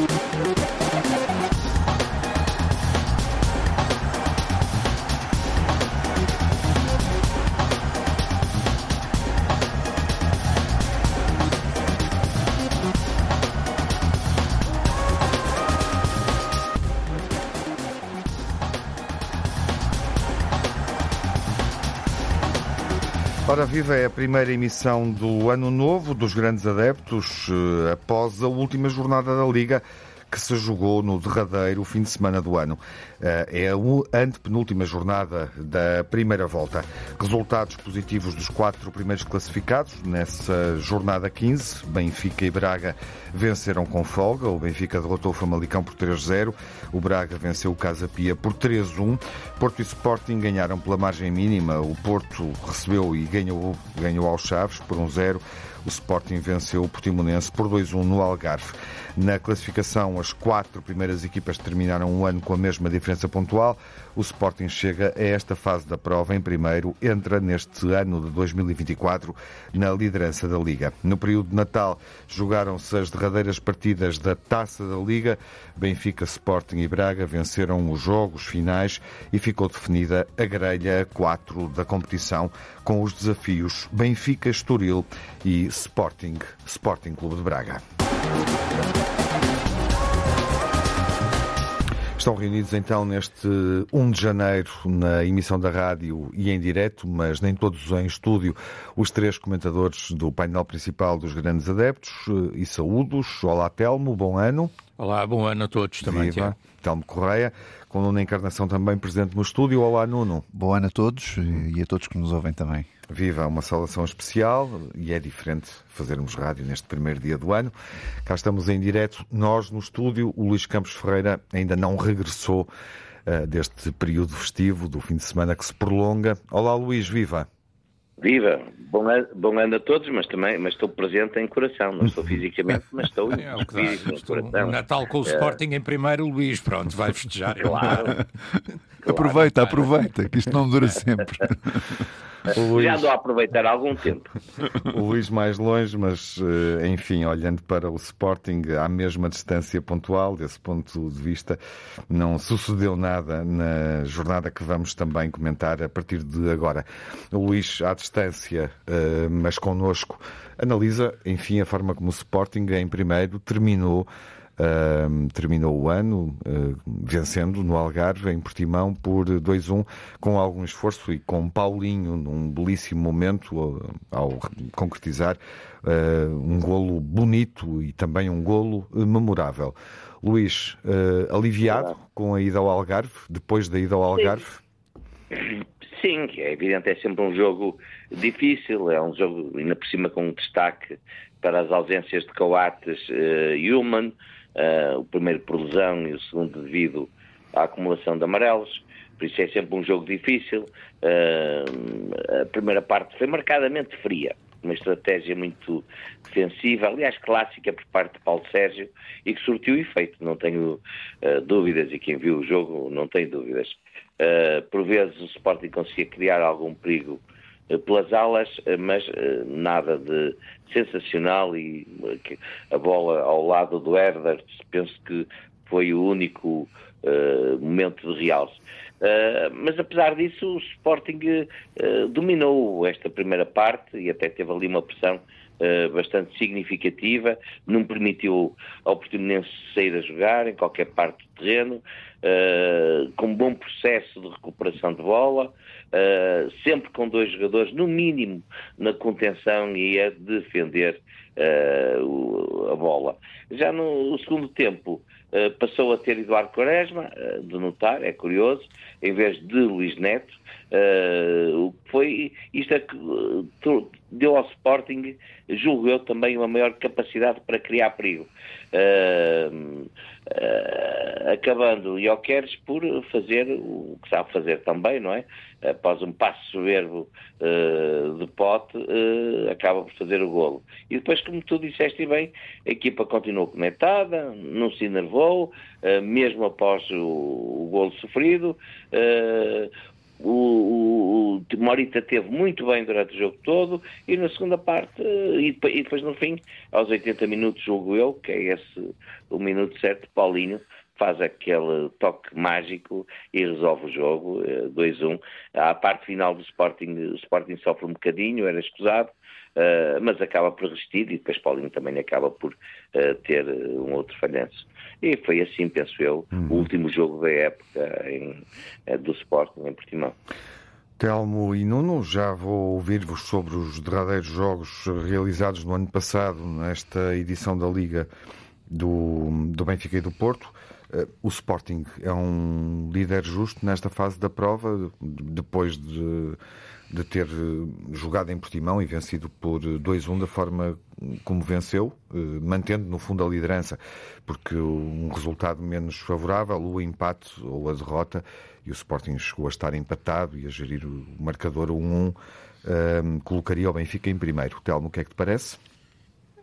Música Ora Viva é a primeira emissão do Ano Novo dos Grandes Adeptos, eh, após a última jornada da Liga que se jogou no derradeiro fim de semana do ano. Eh, é a antepenúltima jornada da primeira volta. Resultados positivos dos quatro primeiros classificados nessa jornada 15. Benfica e Braga venceram com folga. O Benfica derrotou o Famalicão por 3-0. O Braga venceu o Casa Pia por 3-1. Porto e Sporting ganharam pela margem mínima. O Porto recebeu e ganhou, ganhou aos Chaves por 1-0. O Sporting venceu o Portimonense por 2-1 no Algarve. Na classificação, as quatro primeiras equipas terminaram o ano com a mesma diferença pontual. O Sporting chega a esta fase da prova em primeiro, entra neste ano de 2024 na liderança da Liga. No período de Natal jogaram-se as derradeiras partidas da Taça da Liga. Benfica, Sporting e Braga venceram os jogos finais e ficou definida a grelha 4 da competição com os desafios Benfica, Estoril e Sporting, Sporting Clube de Braga. Estão reunidos então neste 1 de janeiro na emissão da rádio e em direto, mas nem todos em estúdio, os três comentadores do painel principal dos grandes adeptos e saúdos. Olá Telmo, bom ano. Olá, bom ano a todos também. Viva. Telmo Correia, com Nuno Encarnação também presente no estúdio. Olá Nuno. Bom ano a todos e a todos que nos ouvem também. Viva, uma saudação especial e é diferente fazermos rádio neste primeiro dia do ano. Cá estamos em direto, nós no estúdio. O Luís Campos Ferreira ainda não regressou uh, deste período festivo, do fim de semana que se prolonga. Olá Luís, viva! Viva! Bom ano, bom ano a todos, mas também mas estou presente em coração. Não estou fisicamente, mas estou em é, no coração. Natal com o é. Sporting em primeiro, Luís, pronto, vai festejar. Claro. claro. Aproveita, aproveita, que isto não dura sempre. Luís... Já andou a aproveitar algum tempo. O Luís mais longe, mas eh, enfim, olhando para o Sporting à mesma distância pontual, desse ponto de vista, não sucedeu nada na jornada que vamos também comentar a partir de agora. O Luís, à distância, eh, mas connosco, analisa, enfim, a forma como o Sporting, em primeiro, terminou Uh, terminou o ano uh, vencendo no Algarve, em Portimão, por 2-1, com algum esforço e com Paulinho num belíssimo momento ao concretizar um golo bonito e também um golo memorável. Luís, aliviado com a ida ao Algarve, depois da ida ao Algarve? Sim, é evidente, é sempre um jogo difícil, é um jogo, ainda por cima, com um destaque para as ausências de Coates e Human, uh, o primeiro por lesão e o segundo devido à acumulação de amarelos, por isso é sempre um jogo difícil. Uh, a primeira parte foi marcadamente fria, uma estratégia muito defensiva, aliás clássica por parte de Paulo Sérgio e que surtiu efeito, não tenho uh, dúvidas, e quem viu o jogo não tem dúvidas. Uh, por vezes o Sporting conseguia criar algum perigo uh, pelas alas, mas nada de sensacional e a bola ao lado do Herder, penso que foi o único momento de realce. Mas apesar disso, o Sporting dominou esta primeira parte e até teve ali uma pressão bastante significativa, não permitiu ao Portimonense sair a jogar em qualquer parte do terreno, com um bom processo de recuperação de bola, uh, sempre com dois jogadores, no mínimo, na contenção e a defender uh, a bola. Já no segundo tempo uh, passou a ter Eduardo Quaresma, de notar, é curioso, em vez de Luís Neto, que foi, isto é que deu ao Sporting, julgo eu, também uma maior capacidade para criar perigo. Uh, uh, acabando Jokeres por fazer o que sabe fazer também, não é? Após um passo soberbo uh, de pote, acaba por fazer o golo. E depois, como tu disseste bem, a equipa continuou conectada, não se enervou, mesmo após o, o golo sofrido o, o, Morita teve muito bem durante o jogo todo e na segunda parte, e depois no fim, aos 80 minutos, jogo eu, que é esse o minuto certo, Paulinho faz aquele toque mágico e resolve o jogo, 2-1. Eh, a parte final do Sporting, o Sporting sofre um bocadinho, era escusado, uh, mas acaba por resistir e depois Paulinho também acaba por uh, ter um outro falhanço. E foi assim, penso eu, uhum. o último jogo da época em, do Sporting em Portimão. Telmo e Nuno, já vou ouvir-vos sobre os derradeiros jogos realizados no ano passado, nesta edição da Liga do, do Benfica e do Porto. Eh, o Sporting é um líder justo nesta fase da prova, depois de, de ter eh, jogado em Portimão e vencido por 2-1 da forma como venceu, eh, mantendo no fundo a liderança, porque um resultado menos favorável, o empate ou a derrota, e o Sporting chegou a estar empatado e a gerir o marcador 1-1, colocaria o Benfica em primeiro. Telmo, o que é que te parece?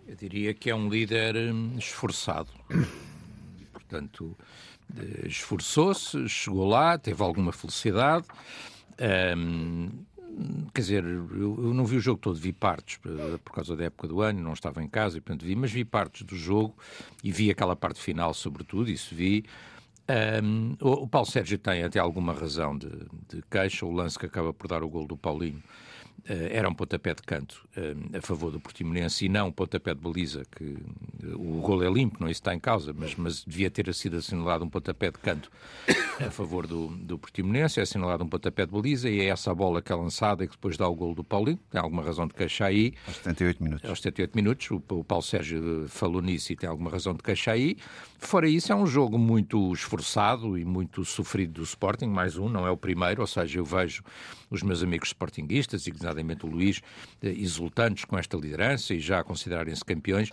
Eu diria que é um líder hum, esforçado portanto, esforçou-se, chegou lá, teve alguma felicidade. Um, quer dizer, eu, eu, não vi o jogo todo, vi partes por, por, causa da época do ano, não estava em casa e portanto vi, mas vi partes do jogo e vi aquela parte final, sobretudo, isso vi. Um, o, o, Paulo Sérgio tem até alguma razão de, de queixa, o lance que acaba por dar o gol do Paulinho eh, era um pontapé de canto eh, a favor do Portimonense e não um pontapé de baliza, que eh, o gol é limpo, não é isso está em causa, mas, mas devia ter sido assinalado um pontapé de canto a favor do, do Portimonense, é assinalado um pontapé de baliza e é essa bola que é lançada e que depois dá o gol do Paulinho, tem alguma razão de queixar aí. Aos 78 minutos. Aos 78 minutos, o, o Paulo Sérgio falou nisso e tem alguma razão de queixar aí. Fora isso, é um jogo muito esforçado e muito sofrido do Sporting, mais um, não é o primeiro, ou seja, eu vejo os meus amigos sportinguistas, e designadamente o Luís, eh, exultantes com esta liderança e já a considerarem-se campeões.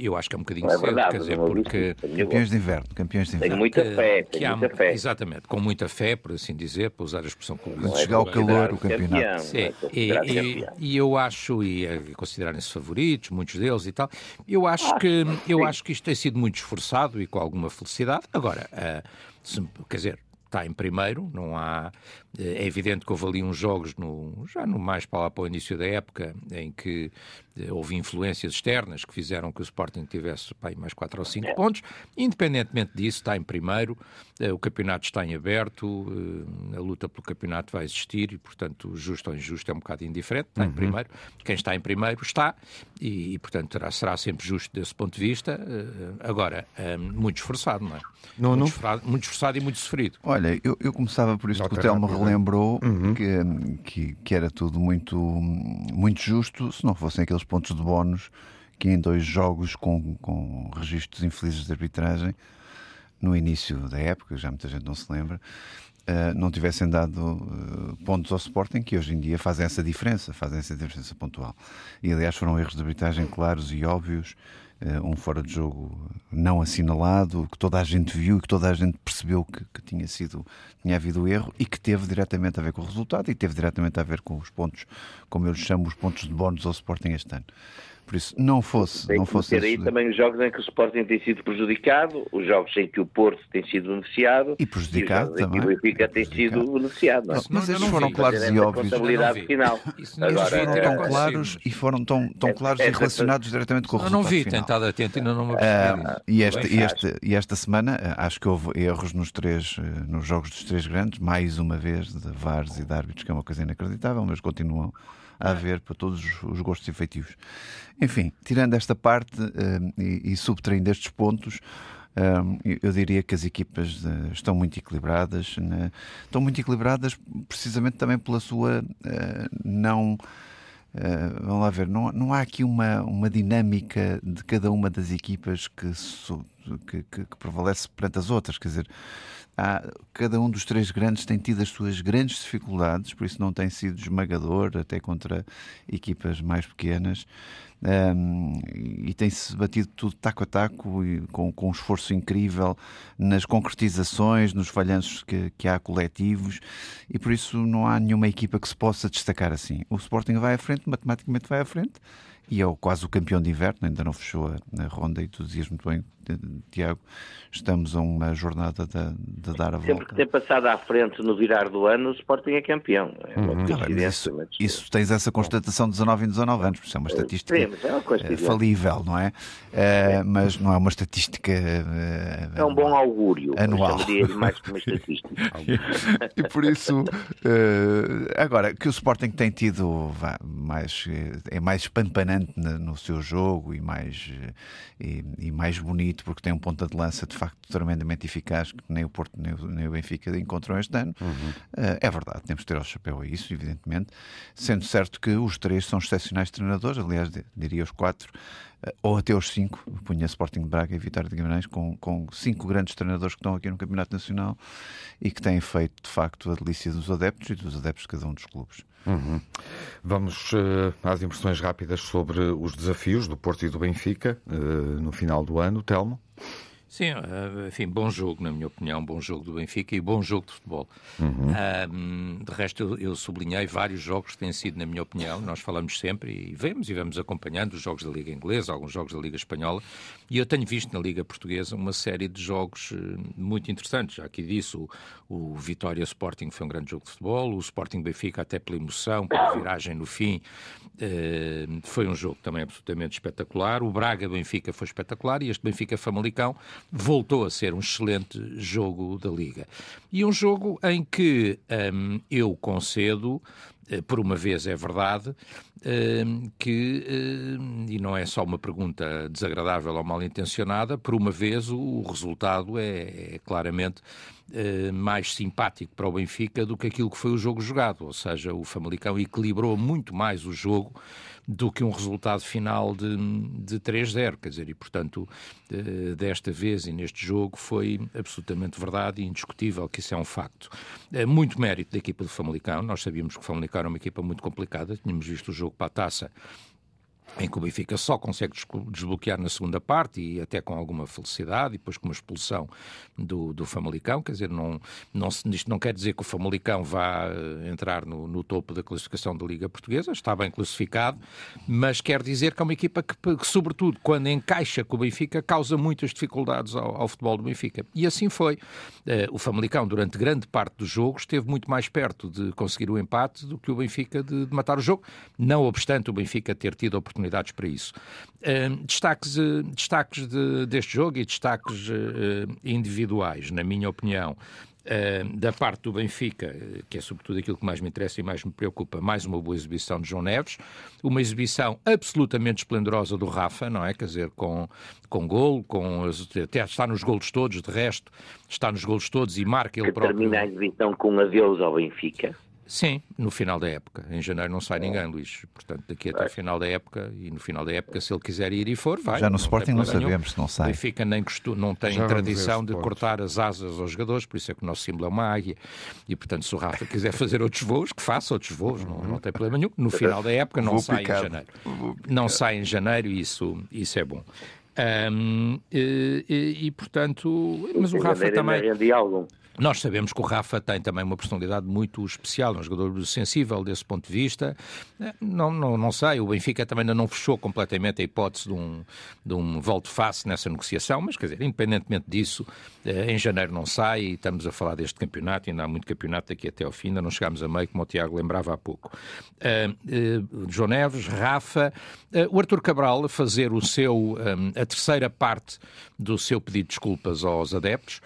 eu acho que é um bocadinho é cedo, verdade, quer dizer, porque... Campeões de inverno, campeões de inverno. Tenho muita fé, tenho muita fé. Exatamente, com muita fé, por assim dizer, para usar a expressão que o Luís... chegar ao calor o campeonato. Sim, é e, e, e, eu acho, e é, considerarem-se favoritos, muitos deles e tal, eu acho, que, eu acho que isto tem sido muito esforçado e com alguma felicidade. Agora, uh, se, quer dizer, está em primeiro, não há. É evidente que houve ali uns jogos no, já no mais para lá para o início da época, em que eh, houve influências externas que fizeram que o Sporting tivesse mais 4 ou 5 pontos. Independentemente disso, está em primeiro, eh, o campeonato está em aberto, eh, a luta pelo campeonato vai existir e, portanto, justo ou injusto é um bocado indiferente, está uhum. em primeiro. Quem está em primeiro está e, e portanto, terá, será sempre justo desse ponto de vista. Agora, muito esforçado, não é? Não, muito, não. Esforçado, muito esforçado e muito sofrido. Olha, eu, eu começava por isto que o Telmo relembrou, uhum. que, que, que era tudo muito, muito justo, se não fossem aqueles pontos de bónus que em dois jogos com, com registros infelizes de arbitragem, no início da época, já muita gente não se lembra, uh, não tivessem dado uh, pontos ao Sporting, que hoje em dia fazem essa diferença, fazem essa diferença pontual. E aliás foram erros de arbitragem claros e óbvios, um fora de jogo não assinalado, que toda a gente viu que toda a gente percebeu que, que tinha sido, tinha havido erro e que teve diretamente a ver com o resultado e teve diretamente a ver com os pontos, como eu lhes chamo, os pontos de bónus ao Sporting este ano. Por isso, não fosse. Tem não fosse ter aí também os jogos em que o Sporting tem sido prejudicado, os jogos em que o Porto tem sido beneficiado e prejudicado e também. o Benfica tem sido beneficiado. Não, é? mas eles foram claros e óbvios. Final. Agora, foram tão claros e foram tão, tão é, claros é, e relacionados é, diretamente com o resultado. Eu não vi, final. tentado atento, ainda não me uh, e, este, e, este, e esta semana ah, acho que houve erros nos três ah, nos jogos dos três grandes, mais uma vez de VARs e de árbitros, que é uma coisa inacreditável, mas continuam a haver para todos os gostos e feitios. Enfim, tirando esta parte uh, e, e subtraindo estes pontos, uh, eu diria que as equipas uh, estão muito equilibradas, né? estão muito equilibradas precisamente também pela sua não. Vamos lá ver, não, não há aqui uma, uma dinâmica de cada uma das equipas que, que, que prevalece perante as outras. Quer dizer, há, cada um dos três grandes tem tido as suas grandes dificuldades, por isso não tem sido esmagador até contra equipas mais pequenas. Um, e tem-se batido tudo taco a taco e com, com um esforço incrível nas concretizações, nos falhanços que, que há coletivos e por isso não há nenhuma equipa que se possa destacar assim. O Sporting vai à frente, matematicamente vai à frente e é o, quase o campeão de inverno, ainda não fechou a, a ronda e tu dizias muito bem, Tiago, estamos a uma jornada de, de dar a Sempre volta. que tem passado à frente no virar do ano, o Sporting é campeão. É Uhum. isso, mas- isso tens essa constatação de 19 em 19 anos, isso é uma estatística Sim, mas é uma eh, falível, não é? Eh, mas não é uma estatística. eh, É um bom augúrio. Eu Anual. mais que uma estatística. e por isso, eh, agora que o Sporting tem tido vá, mais, eh, é mais pampanante no seu jogo e mais, eh, e, e mais bonito, porque tem um ponta de lança de facto tremendamente eficaz que nem o Porto nem o, nem o Benfica encontram este ano. Eh, é verdade, temos que ter ao chapéu a isso, evidentemente, sendo certo que os três são excepcionais treinadores, aliás, di- diria os quatro. Eh, Ou até os cinco, punha Sporting de Braga e Vitória de Guimarães, com, com cinco grandes treinadores que estão aqui no Campeonato Nacional e que têm feito, de facto, a delícia dos adeptos e dos adeptos de cada um dos clubes. Vamos eh, às impressões rápidas sobre os desafios do Porto e do Benfica eh, no final do ano. Telmo? Sim, eh, enfim, bom jogo, na minha opinião, bom jogo do Benfica e bom jogo de futebol. Ahm, de resto, eu, eu sublinhei vários jogos que têm sido, na minha opinião, nós falamos sempre e vemos e vamos acompanhando os jogos da Liga Inglesa, alguns jogos da Liga Espanhola, e eu tenho visto na Liga Portuguesa uma série de jogos eh, muito interessantes. Já aqui disse, o, o Vitória Sporting foi um grande jogo de futebol, o Sporting Benfica, até pela emoção, pela viragem no fim, eh, foi um jogo também absolutamente espetacular. O Braga Benfica foi espetacular e este Benfica Famalicão voltou a ser um excelente jogo da Liga. E um jogo em que hum, eu concedo, eh, por uma vez é verdade, hum, que, hum, e não é só uma pergunta desagradável ou mal intencionada, por uma vez o, resultado é, é claramente mais simpático para o Benfica do que aquilo que foi o jogo jogado, ou seja, o Famalicão equilibrou muito mais o jogo do que um resultado final de, de 3-0, quer dizer, e portanto, eh, desta vez e neste jogo foi absolutamente verdade e indiscutível que isso é um facto. É muito mérito da equipa do Famalicão, nós sabíamos que o Famalicão era uma equipa muito complicada, tínhamos visto o jogo para a taça em que o Benfica só consegue desbloquear na segunda parte e até com alguma felicidade, e depois com uma expulsão do, do Famalicão, quer dizer, não, não, isto não quer dizer que o Famalicão vá eh, entrar no, no topo da classificação da Liga Portuguesa, está bem classificado, mas quer dizer que é uma equipa que, que, sobretudo, quando encaixa com o Benfica, causa muitas dificuldades ao, ao futebol do Benfica. E assim foi. Eh, o Famalicão, durante grande parte do jogo, esteve muito mais perto de conseguir o empate do que o Benfica de, de matar o jogo, não obstante o Benfica ter tido oportunidades para isso. Eh, destaques eh, destaques de- deste jogo e destaques eh, individuais, na minha opinião. eh, da parte do Benfica, eh, que é sobretudo aquilo que mais me interessa e mais me preocupa, mais uma boa exibição de João Neves, uma exibição absolutamente esplendorosa do Rafa, não é? Quer dizer, com, com gol, com, até está nos golos todos, de resto, está nos golos todos e marca ele Que próprio. termina a exibição com um adeus ao Benfica. Sim, no final da época. Em janeiro não sai ninguém, Luís. Portanto, daqui até o final da época, e no final da época, se ele quiser ir e for, vai. Já no tem Sporting não nenhum. sabemos se não sai. Benfica nem costu- não tem Já tradição de cortar as asas aos jogadores, por isso é que o nosso símbolo é uma águia. E, portanto, se o Rafa quiser fazer outros voos, que faça outros voos, não, não tem problema nenhum. No final da época não Vou sai picado. em janeiro. Não sai em janeiro e isso, isso é bom. Ahm, e, e- e, portanto, mas o Rafa também. rendi algum. Nós sabemos que o Rafa tem também uma personalidade muito especial, um jogador sensível desse ponto de vista. Eh, Não, não, não sei, o Benfica também ainda não fechou completamente a hipótese de um, de um volte-face nessa negociação, mas quer dizer, independentemente disso, eh, em janeiro não sai e estamos a falar deste campeonato, ainda há muito campeonato daqui até ao fim, ainda não chegámos a meio, como o Tiago lembrava há pouco. Eh, eh, João Neves, Rafa, eh, o Arthur Cabral fazer o seu, eh, a terceira parte do seu pedido de desculpas aos adeptos.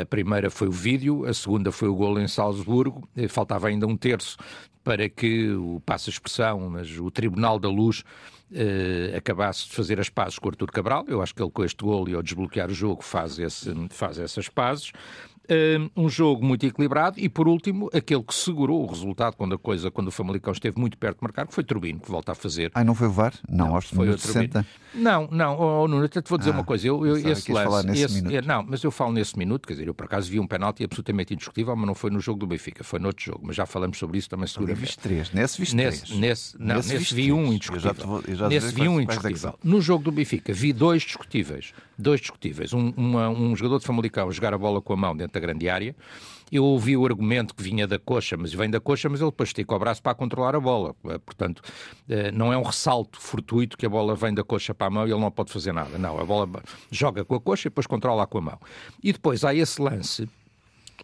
A primeira foi o vídeo, a segunda foi o golo em Salzburgo, faltava ainda um terço para que o passa expressão, mas o Tribunal da Luz eh, acabasse de fazer as pazes com o Artur Cabral. Eu acho que ele com este golo e ao desbloquear o jogo faz, esse, faz essas pazes. Eh, um jogo muito equilibrado e, por último, aquele que segurou o resultado quando a coisa, quando o Famalicão esteve muito perto de marcar, que foi Turbino, que volta a fazer Ai, não foi o VAR? Não, aos foi minutos outro 60. minuto. Não, não, oh, Nuno, até te vou dizer Ah, uma coisa. Eu, eu, esse lance, nesse esse- minuto. é, não, mas eu falo nesse minuto, quer dizer, eu por acaso vi um penalti absolutamente indiscutível, mas não foi no jogo do Benfica, foi noutro jogo, mas já falamos sobre isso também seguramente. viste três. Nesse viste três. nesse, não, Nesse nesse, vi um indiscutível. Vou- nesse vi um é indiscutível. No jogo do Benfica vi dois discutíveis. Dois discutíveis. Um, uma- um jogador de Famalicão a jogar a bola com a mão dentro da grande área. Eu ouvi o argumento que vinha da coxa, mas vem da coxa, mas ele depois estica o braço para controlar a bola. Eh, portanto, eh, não é um ressalto fortuito que a bola vem da coxa para a mão e ele não pode fazer nada. Não, a bola joga com a coxa e depois controla com a mão. E depois há esse lance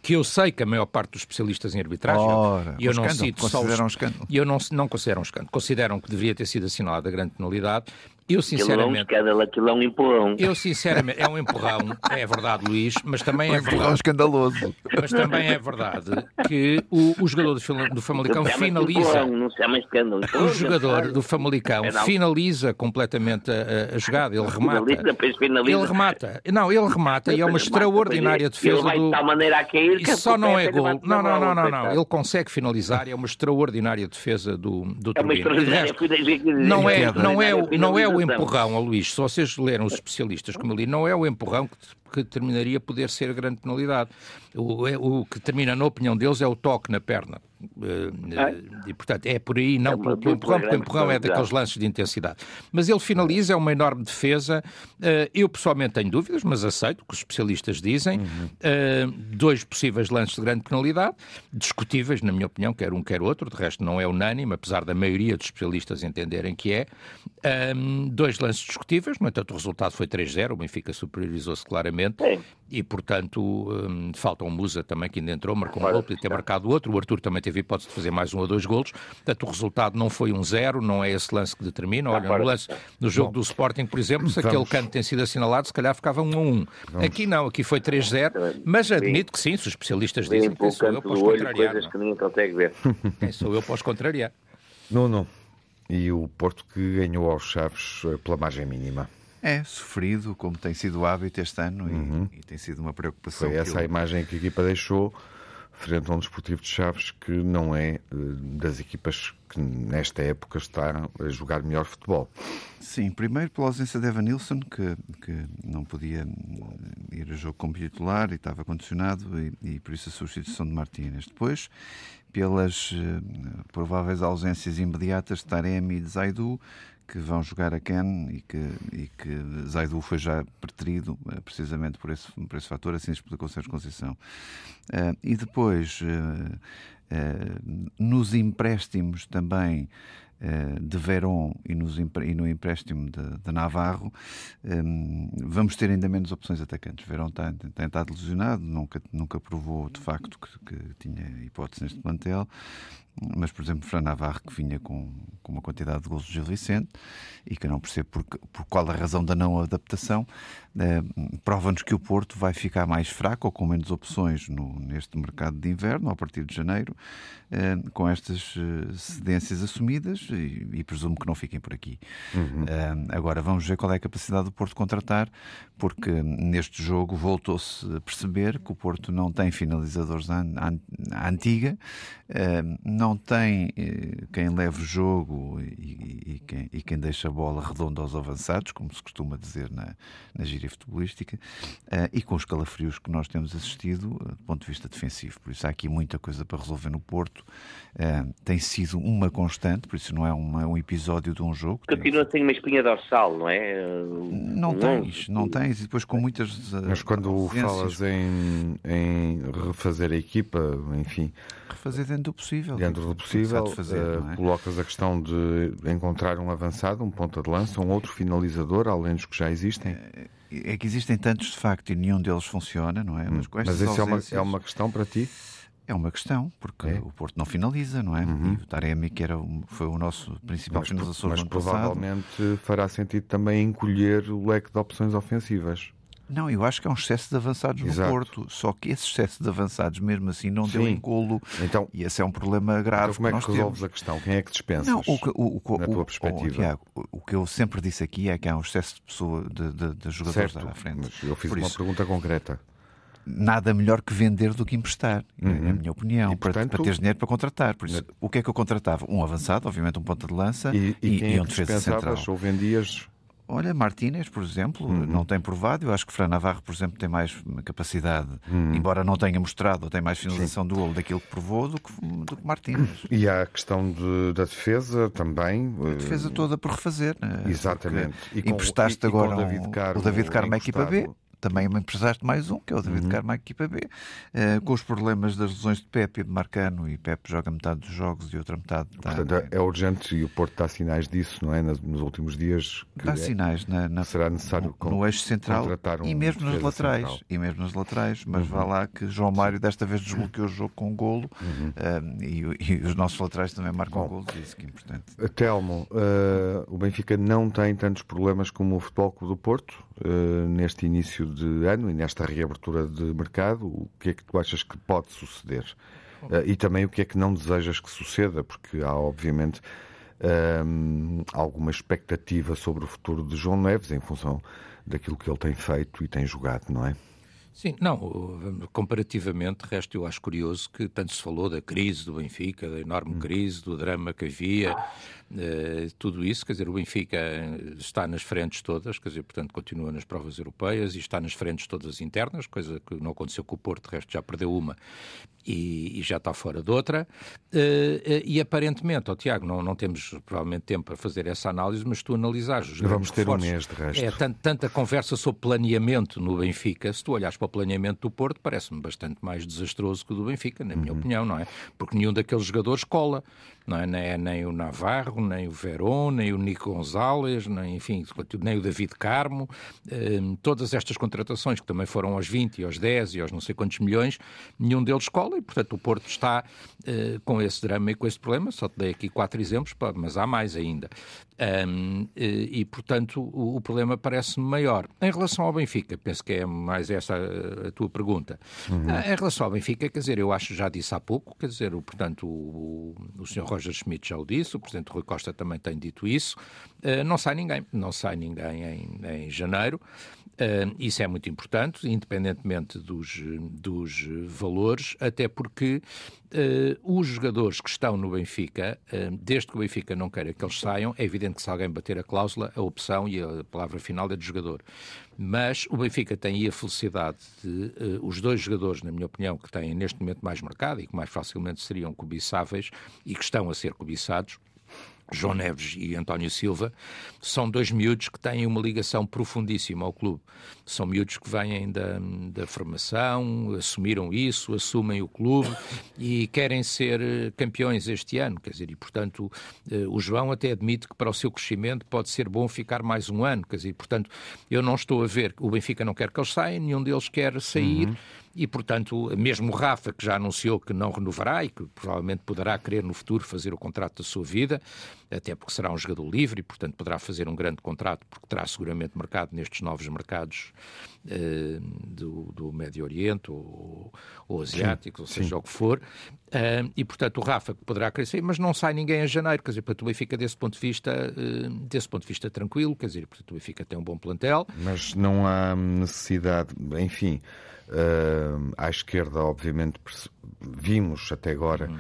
que eu sei que a maior parte dos especialistas em arbitragem, Ora, e eu um não escândalo. cito só os, um escândalo. eu não, não consideram um escândalo, consideram que deveria ter sido assinalada a grande penalidade. Eu é sinceramente, aquilo é um empurrão. eu sinceramente, é um empurrão, é verdade, Luís, mas também é Um empurrão verdade, escandaloso. mas também é verdade que o, o jogador do, do Famalicão finaliza. empurrão, Não se chama escândalo. O jogador do Famalicão É, finaliza completamente a, a- jogada, ele remata. Finaliza, depois finaliza. Ele remata. Não, ele remata e é uma remata, extraordinária depois Ele defesa vai do. de tal maneira a cair que Isso só não é pega, gol. Não, não, não, não, não. Ele consegue finalizar e é uma extraordinária defesa do, do É uma Turbino. E de extraordinária resto, finalização. não é, não é, não é o Finalização. empurrão, ó Luís. Se vocês leram os especialistas como eu li, não é o empurrão que, que terminaria poder ser grande penalidade. O, é- o que termina, na opinião deles, é o toque na perna. Eh, eh, E, portanto, é por aí, não É pelo, empurrão, porque o empurrão é daqueles lances de intensidade. Mas ele finaliza, é uma enorme defesa. Eh, Eu pessoalmente tenho dúvidas, mas aceito o que os especialistas dizem. Eh, Dois possíveis lances de grande penalidade, discutíveis, na minha opinião, quer um, quer outro. De resto, não é unânime, apesar da maioria dos especialistas entenderem que é. Dois lances discutíveis, no entanto, o resultado foi 3-0. O Benfica superiorizou-se claramente. É. E, portanto, hum, falta um Musa também que ainda entrou, marcou um gol, podia ter está. marcado outro. O Arthur também teve hipótese de fazer mais um ou dois golos. Portanto, o resultado não foi um zero, não é esse lance que determina. Olha, no, lance, no jogo do Sporting, por exemplo, se aquele canto tem sido assinalado, se calhar ficava um a um. Aqui não, aqui foi 3-0, mas admito que sim, se os especialistas dizem, pelo sou eu olho contrariar? coisas não? que ninguém consegue ver. Quem sou eu para os contrariar? Nuno. E o Porto que ganhou aos Chaves eh, pela margem mínima. É, sofrido, como tem sido o hábito este ano, e- e, tem sido uma preocupação. Foi essa a eu- imagem que a equipa deixou frente a um desportivo de Chaves que não é eh, das equipas que nesta época está a jogar melhor futebol. Sim, primeiro pela ausência de Evan Nilsson, que, que não podia hum, ir a jogo como titular e estava condicionado, e, e por isso a substituição de Martínez. Depois, pelas eh, prováveis ausências imediatas de Taremi e de Zaidu, que vão jogar a Ken e que, e que Zaidu foi já preterido eh, precisamente por esse, por esse fator, assim explicou Sérgio Conceição. Eh, e depois, eh, eh, nos empréstimos também de Verón e, e no empréstimo de, de Navarro, hum, vamos ter ainda menos opções atacantes. Verón está, tem estado lesionado, nunca, nunca provou de facto que, que tinha hipótese neste plantel, mas, por exemplo, Fran Navarro, que vinha com, com uma quantidade de gols do Gil Vicente e que eu não percebo por, por qual a razão da não adaptação, eh, prova-nos que o Porto vai ficar mais fraco ou com menos opções no, neste mercado de inverno, a partir de janeiro, eh, com estas eh, cedências assumidas e, e presumo que não fiquem por aqui. Eh, agora, vamos ver qual é a capacidade do Porto contratar, porque neste jogo voltou-se a perceber que o Porto não tem finalizadores à, à- à antiga, não tem eh, quem leve o jogo e, e- quem, e quem deixa a bola redonda aos avançados, como se costuma dizer na, na gíria futebolística, eh, e com os calafrios que nós temos assistido eh, do ponto de vista defensivo. Por isso há aqui muita coisa para resolver no Porto. Tem sido uma constante, por isso não é uma- um episódio de um jogo. Tem- Continua sem uma espinha dorsal, não é? Não tens, não tens, e depois com muitas. Mas quando falas em, em refazer a equipa, enfim, Refazer dentro do possível. dentro do se há possível, fazer, não é? colocas a questão de encontrar um avançado, um ponta de lança, um outro finalizador, além dos que já existem. É que existem tantos de facto e nenhum deles funciona, não é? Mas, com Mas estas isso é uma, ausências- é uma questão para ti? É uma questão, porque É? o Porto não finaliza, não é? E o Taremi, que era, foi o nosso principal Mas, finalizador mas passado. provavelmente fará sentido também encolher o leque de opções ofensivas. Não, eu acho que é um excesso de avançados Exato. no Porto. Só que esse excesso de avançados, mesmo assim, não deu Sim. encolo. Então, E esse é um problema grave então como é que que resolves temos. a questão? Quem é que dispensas? Não, o que, o, o, na o- tua perspectiva? Tiago, o- que eu sempre disse aqui é que há um excesso de, pessoa, de, de- de jogadores certo, lá à frente. mas eu fiz Por uma isso, pergunta concreta. nada melhor que vender do que emprestar, é a minha opinião, Uhum. E, para, portanto- para teres dinheiro para contratar. Por isso, o que é que eu contratava? Um avançado, obviamente um ponta de lança E, e quem é um defesa central. ou vendias? Olha, Martínez, por exemplo, Uhum. não tem provado. Eu acho que Fran Navarro, por exemplo, tem mais capacidade, Uhum. embora não tenha mostrado, tem mais finalização do golo daquilo que provou do que, do que Martínez. E há a questão de- da defesa também. A defesa toda por refazer. né? Exatamente. Porque E com- emprestaste e- e com agora o David um- Carmo o David Carmo à equipa B. também me emprestaste mais um, que é o David uhum. Carmo, equipa B, uh, com os problemas das lesões de Pepe e de Marcano, e Pepe joga metade dos jogos e outra metade está... Portanto, é, é urgente e o Porto dá sinais disso, não é? Nos, nos últimos dias. dá é, sinais na, na, será necessário no, no eixo central um e mesmo nas laterais. Central. E mesmo nas laterais, mas uhum. vá lá que João Mário desta vez desbloqueou o jogo com um golo uhum. uh, e, e, os nossos laterais também marcam Bom, golos, isso que é importante. Telmo, uh, o Benfica não tem tantos problemas como o Futebol Clube do Porto neste início de ano e nesta reabertura de mercado. O que é que tu achas que pode suceder? Uh, e também o que é que não desejas que suceda? Porque há, obviamente, alguma expectativa sobre o futuro de João Neves em função daquilo que ele tem feito e tem jogado, não é? Sim, não, comparativamente, resto eu acho curioso que tanto se falou da crise do Benfica, da enorme hum. crise, do drama que havia, tudo isso, quer dizer, o Benfica está nas frentes todas, quer dizer, portanto, continua nas provas europeias e está nas frentes todas internas, coisa que não aconteceu com o Porto, de resto já perdeu uma e, e já está fora de outra. Uh, e aparentemente, oh, Tiago, não, não temos provavelmente tempo para fazer essa análise, mas tu analisares os Vamos ter reforços, um mês de resto. É, tant, tanta conversa sobre planeamento no Benfica, se tu olhares para o planeamento do Porto, parece-me bastante mais desastroso que o do Benfica, na minha uhum. opinião, não é? Porque nenhum daqueles jogadores cola, não é? Nem, nem o Navarro, nem o Verón, nem o Nico Gonzalez, nem, enfim, nem o David Carmo, uh, todas estas contratações que também foram aos 20 aos 10 e aos não sei quantos milhões, nenhum deles cola e, portanto, o Porto está uh, com esse drama e com esse problema. Só te dei aqui quatro exemplos, mas há mais ainda. Um, e, portanto, o, problema parece-me maior. Em relação ao Benfica, penso que é mais essa a, tua pergunta. Uhum. Uh, em relação ao Benfica, quer dizer, eu acho, já disse há pouco, quer dizer, o, portanto, o, o, o Sr. Roger Schmidt já o disse, o Presidente Rui Costa também tem dito isso. Uh, não sai ninguém, não sai ninguém em, em janeiro. Uh, isso é muito importante, independentemente dos, dos valores, até porque uh, os jogadores que estão no Benfica, desde que o Benfica não queira que eles saiam, é evidente que se alguém bater a cláusula, a opção e a palavra final é do jogador. Mas o Benfica tem aí a felicidade de os dois jogadores, na minha opinião, que têm neste momento mais mercado e que mais facilmente seriam cobiçáveis e que estão a ser cobiçados, João Neves e António Silva, são dois miúdos que têm uma ligação profundíssima ao clube. São miúdos que vêm da, da formação, assumiram isso, assumem o clube e querem ser eh, campeões este ano. Quer dizer, e portanto, eh, o João até admite que para o seu crescimento pode ser bom ficar mais um ano. Quer dizer, portanto, eu não estou a ver, o Benfica não quer que eles saiam, nenhum deles quer sair. Uhum e, portanto, mesmo Rafa, que já anunciou que não renovará e que provavelmente poderá querer no futuro fazer o contrato da sua vida, até porque será um jogador livre e, portanto, poderá fazer um grande contrato, porque terá seguramente mercado nestes novos mercados eh, do, do, Médio Oriente ou, ou asiáticos, ou seja sim. o que for. Uh, e, portanto, o Rafa poderá crescer, mas não sai ninguém em janeiro. Quer dizer, para o Benfica, desse ponto de vista, uh, desse ponto de vista tranquilo, quer dizer, portanto, o Benfica tem um bom plantel. Mas não há necessidade, enfim. Uh, à esquerda, obviamente, vimos até agora uhum.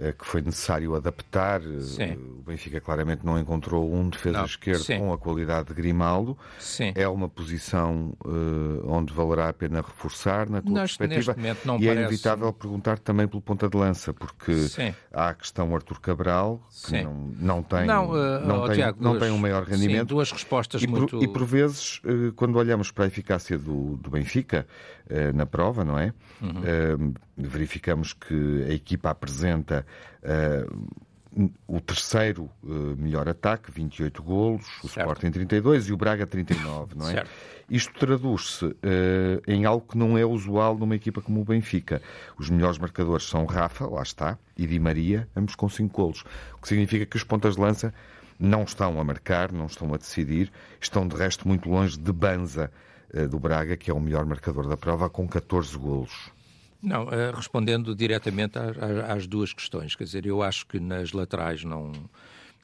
Uh, que foi necessário adaptar. Uh, o Benfica claramente não encontrou um defesa não. esquerdo Sim. com a qualidade de Grimaldo. Sim. É uma posição onde valerá a pena reforçar, na tua Nós, perspectiva. e parece... é inevitável perguntar também pelo ponta de lança, porque Sim. há a questão Artur Cabral, que não, não tem, não, não, tem, Tiago, não duas, tem um maior rendimento. duas respostas e muito. Por, e por vezes, quando olhamos para a eficácia do, do Benfica, eh, na prova, não é? Uhum. Uh, verificamos que a equipa apresenta uh, o terceiro uh, melhor ataque, 28 golos, o certo. Sporting 32 e o Braga 39, não é? Certo. Isto traduz-se uh, em algo que não é usual numa equipa como o Benfica. Os melhores marcadores são Rafa, lá está, e Di Maria, ambos com 5 golos. O que significa que os pontas de lança não estão a marcar, não estão a decidir, estão de resto muito longe de Banza, eh, do Braga, que é o melhor marcador da prova, com 14 golos. Não, eh, respondendo diretamente às duas questões, quer dizer, eu acho que nas laterais não,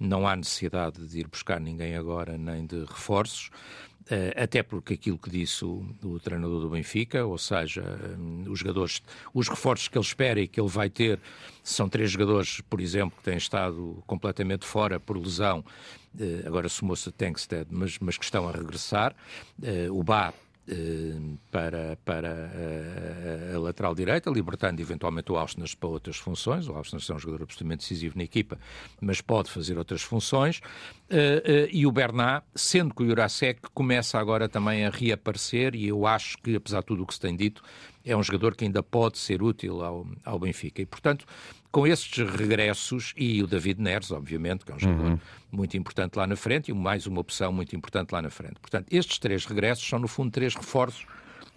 não há necessidade de ir buscar ninguém agora, nem de reforços. Uh, até porque aquilo que disse o, o, treinador do Benfica, ou seja, um, os jogadores, os reforços que ele espera e que ele vai ter, são três jogadores, por exemplo, que têm estado completamente fora por lesão, agora sumou-se Tankstead, mas, mas que estão a regressar. O Bá para, para a, a, lateral direita, libertando eventualmente o Ausnes para outras funções. O Ausnes é um jogador absolutamente decisivo na equipa, mas pode fazer outras funções. Uh, e o Bernat, sendo que o Jurasek começa agora também a reaparecer, e eu acho que, apesar de tudo o que se tem dito, é um jogador que ainda pode ser útil ao, ao Benfica. E, portanto, com estes regressos, e o David Neres, obviamente, que é um jogador uhum. muito importante lá na frente, e mais uma opção muito importante lá na frente. Portanto, estes três regressos são, no fundo, três reforços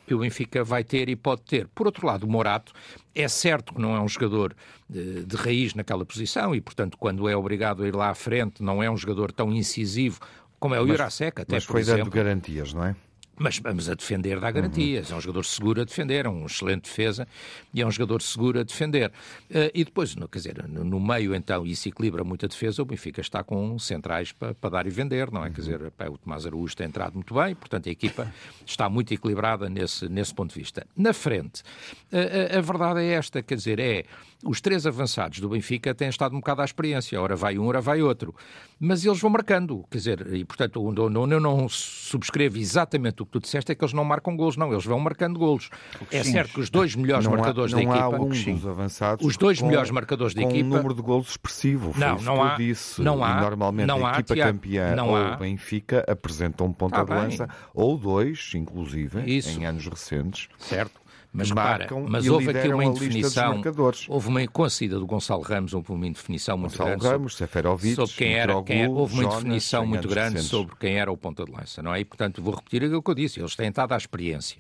que o Benfica vai ter e pode ter. Por outro lado, o Morato é certo que não é um jogador de, de, raiz naquela posição e, portanto, quando é obrigado a ir lá à frente, não é um jogador tão incisivo como é o Jurasek, até mas foi exemplo. dando garantias, não é? Mas vamos a defender dá garantias. Uhum. É um jogador seguro a defender, é um excelente defesa e é um jogador seguro a defender. Uh, e depois, no, quer dizer, no, no, meio, então, se equilibra muito a defesa, o Benfica está com centrais para, para dar e vender, não é? Uhum. Quer dizer, pá, o Tomás Araújo tem entrado muito bem, portanto, a equipa está muito equilibrada nesse, nesse ponto de vista. Na frente, a, a, a verdade é esta, quer dizer, é os três avançados do Benfica têm estado um bocado à experiência, ora vai um, ora vai outro. Mas eles vão marcando, quer dizer, e portanto, onde eu não subscrevo exatamente o que tu disseste é que eles não marcam golos, não, eles vão marcando golos. É certo que os dois melhores não marcadores há, da equipa. Um dos avançados os dois com, melhores marcadores da com equipa. um número de golos expressivo. Foi não, não há. Disse. Não há. E normalmente não a há, equipa Tiago, campeã não ou há. Benfica apresenta um ponta tá de lança, ou dois, inclusive, Isso. em anos recentes. Certo. Mas marcam repara, mas e houve aqui uma a indefinição. Houve uma, com a saída do Gonçalo Ramos, houve uma indefinição muito Gonçalo grande. Ramos, Seferovic, sobre quem era, quem era, houve uma Jonas, indefinição muito grande recentes. sobre quem era o ponta de lança, não é? E, portanto, vou repetir aquilo que eu disse, eles têm estado à experiência,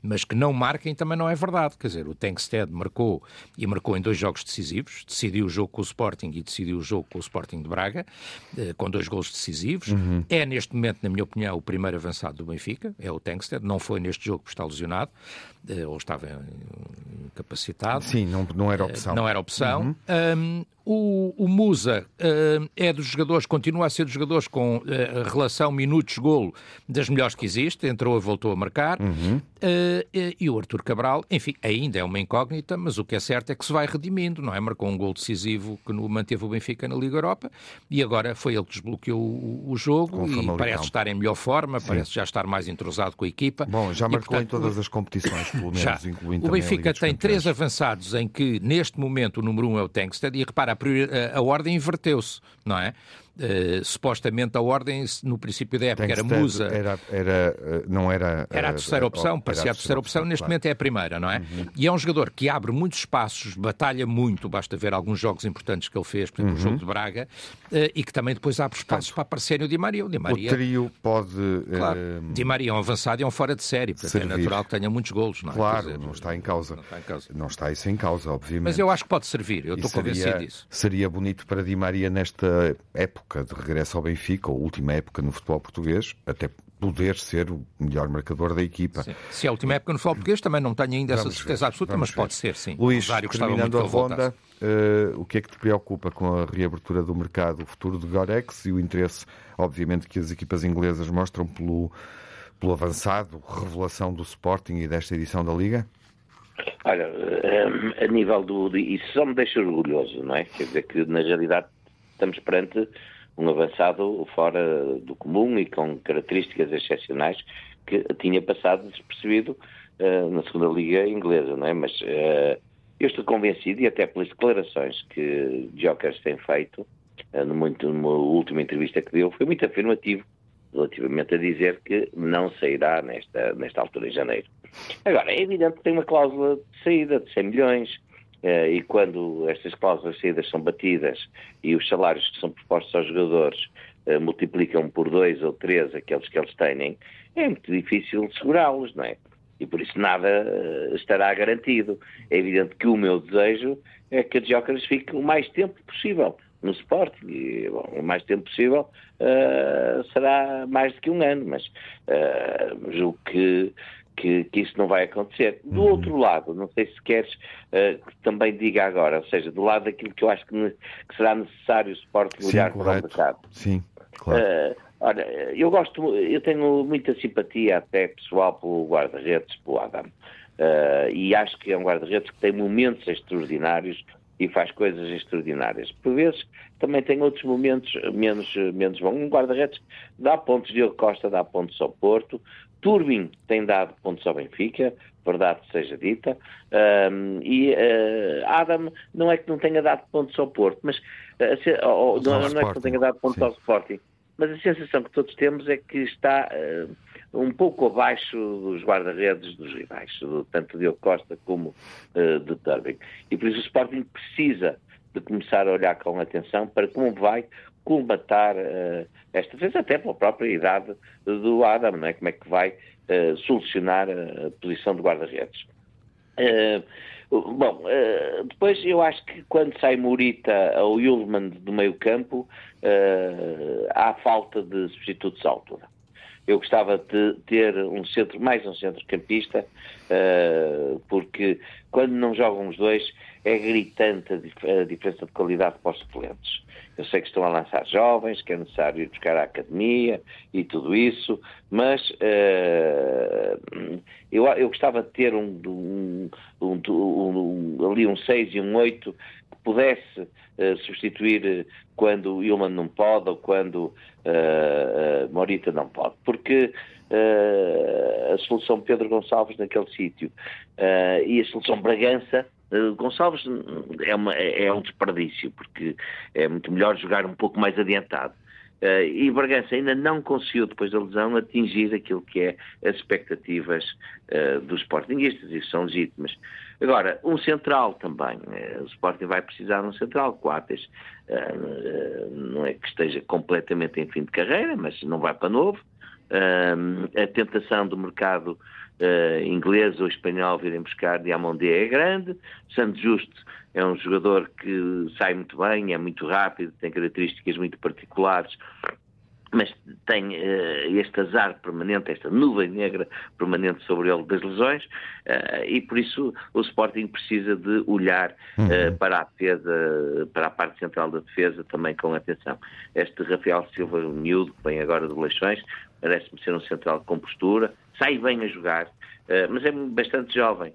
mas que não marquem também não é verdade, quer dizer, o Tankstead marcou e marcou em dois jogos decisivos, decidiu o jogo com o Sporting e decidiu o jogo com o Sporting de Braga, eh, com dois golos decisivos, Uhum. é neste momento, na minha opinião, o primeiro avançado do Benfica, é o Tankstead, não foi neste jogo porque está lesionado, eh, ou estava incapacitado. Sim, não, não era opção. Não era opção. Um, o, o, Musa uh, é dos jogadores, continua a ser dos jogadores com uh, relação minutos-golo das melhores que existe, entrou e voltou a marcar. Uhum. Uh, e o Artur Cabral, enfim, ainda é uma incógnita, mas o que é certo é que se vai redimindo, não é? Marcou um gol decisivo que no, manteve o Benfica na Liga Europa e agora foi ele que desbloqueou o, o jogo Com e Famalicão. parece estar em melhor forma, parece já estar mais entrosado com a equipa. Bom, já E, marcou portanto, em todas as competições, pelo menos, já. incluindo O Benfica tem três avançados em que, neste momento, o número um é o Tankstead e repara, a, a- a ordem inverteu-se, não é? Eh, supostamente a ordem, no princípio da época, era Musa. Era, era, eh, não era, Era a eh, terceira opção, parecia a terceira opção, neste claro. momento é a primeira, não é? E é um jogador que abre muitos espaços, batalha muito, basta ver alguns jogos importantes que ele fez, por exemplo, o jogo de Braga, eh, e que também depois abre espaços para aparecerem o Di Maria. O Di O Maria, trio pode. claro, eh, Di Maria é um avançado e é um fora de série, portanto é natural que tenha muitos golos, não é? Claro, dizer, não está em causa. Não está em causa. Não está isso em causa, obviamente. Mas eu acho que pode servir, eu E estou convencido seria, disso. seria bonito para Di Maria nesta época de regresso ao Benfica, ou última época no futebol português, até poder ser o melhor marcador da equipa. Sim. Se é a última época no futebol português, também não tenho ainda essa Vamos certeza ver, absoluta, vamos mas pode ver. ser, sim. Luís, Rosário terminando a ronda, eh, o que é que te preocupa com a reabertura do mercado, o futuro do Gorex e o interesse, obviamente, que as equipas inglesas mostram pelo, pelo avançado, revelação do Sporting e desta edição da Liga? Olha, eh, a nível do. Isso só me deixa orgulhoso, não é? Quer dizer que, na realidade, estamos perante um avançado fora do comum e com características excepcionais que tinha passado despercebido eh, na segunda liga inglesa, não é? Mas eh, eu estou convencido, e até pelas declarações que Jokers tem feito, no muito- numa última entrevista que deu, foi muito afirmativo relativamente a dizer que não sairá nesta, nesta altura em janeiro. Agora, é evidente que tem uma cláusula de saída de 100 milhões, e quando estas cláusulas saídas são batidas e os salários que são propostos aos jogadores eh, multiplicam por dois ou três aqueles que eles têm, é muito difícil segurá-los, não é? E por isso nada eh, estará garantido. É evidente que o meu desejo é que a Jokers fique o mais tempo possível no Sporting. E, bom, o mais tempo possível eh, será mais do que um ano, mas eh, julgo que, que, que isso não vai acontecer. Do Uhum. outro lado, não sei se queres eh, que também diga agora, ou seja, do lado daquilo que eu acho que, ne- que será necessário o Sim, olhar para o mercado. Sim, claro. Olha, eu gosto, eu tenho muita simpatia até pessoal pelo guarda-redes, pelo Adam. Eh, e acho que é um guarda-redes que tem momentos extraordinários e faz coisas extraordinárias. Por vezes também tem outros momentos menos, menos bons. Um guarda-redes dá pontos, Diogo Costa dá pontos ao Porto, Turbin tem dado pontos ao Benfica, verdade seja dita, um, e uh, Adam não é que não tenha dado pontos ao Porto, mas uh, ou, não, não, é que não tenha dado pontos Sim. ao Sporting, mas a sensação que todos temos é que está uh, um pouco abaixo dos guarda-redes dos rivais, tanto de Costa como de Turbin. E por isso o Sporting precisa de começar a olhar com atenção para como vai colmatar uh, esta defesa, até pela própria idade do Adam, não é? como é que vai uh, solucionar a posição de guarda-redes. Uh, bom, depois eu acho que quando sai Morita ou Yulman do meio campo, há falta de substitutos à altura. Eu gostava de ter um centro, mais um centrocampista, porque quando não jogam os dois é gritante a, diferença de qualidade para os suplentes. Eu sei que estão a lançar jovens, que é necessário ir buscar a academia e tudo isso, mas uh, eu, eu gostava de ter um, um, um, ali um 6 e um 8 que pudesse uh, substituir quando o Ilman não pode ou quando uh, Morita não pode, porque a solução Pedro Gonçalves naquele sítio e a solução Bragança eh, Gonçalves é, uma, é, um desperdício, porque é muito melhor jogar um pouco mais adiantado. Uh, e Bragança ainda não conseguiu, depois da lesão, atingir aquilo que é as expectativas uh, dos Sportingistas, e são legítimas. Agora, um central também. Uh, o Sporting vai precisar de um central. Coates não é que esteja completamente em fim de carreira, mas não vai para novo. a tentação do mercado inglês ou espanhol virem buscar Diamondé é grande. Santos Justo é um jogador que sai muito bem, é muito rápido, tem características muito particulares, mas tem uh, este azar permanente, esta nuvem negra permanente sobre ele das lesões, uh, e por isso o Sporting precisa de olhar uh, para a defesa, para a parte central da defesa também com atenção. Este Rafael Silva miúdo, que vem agora de Leixões, parece-me ser um central com postura, sai bem a jogar, mas é bastante jovem.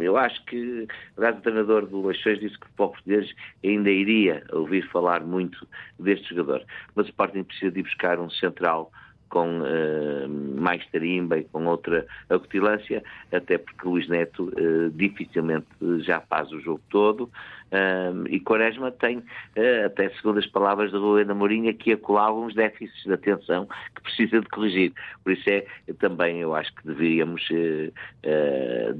Eu acho que, aliás, o treinador do Leixões disse que o português ainda iria ouvir falar muito deste jogador. Mas o Sporting precisa de ir buscar um central com uh, mais tarimba e com outra acutilância, até porque Luís Neto uh, dificilmente já faz o jogo todo. Uh, e Quaresma tem, até segundo as palavras de Helena Mourinho, que acolava uns déficits de atenção que precisa de corrigir. Por isso é também, eu acho que deveríamos,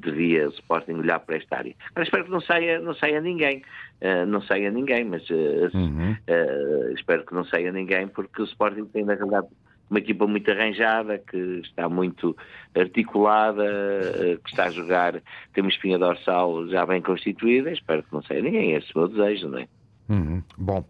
devia o Sporting olhar para esta área. Mas espero que não saia, não saia ninguém. Uh, não saia ninguém, mas uh, uhum. uh, espero que não saia ninguém, porque o Sporting tem na realidade uma equipa muito arranjada, que está muito articulada, eh, que está a jogar, tem uma espinha dorsal já bem constituída, espero que não seja ninguém, esse é o meu desejo, não é? Uhum. Bom,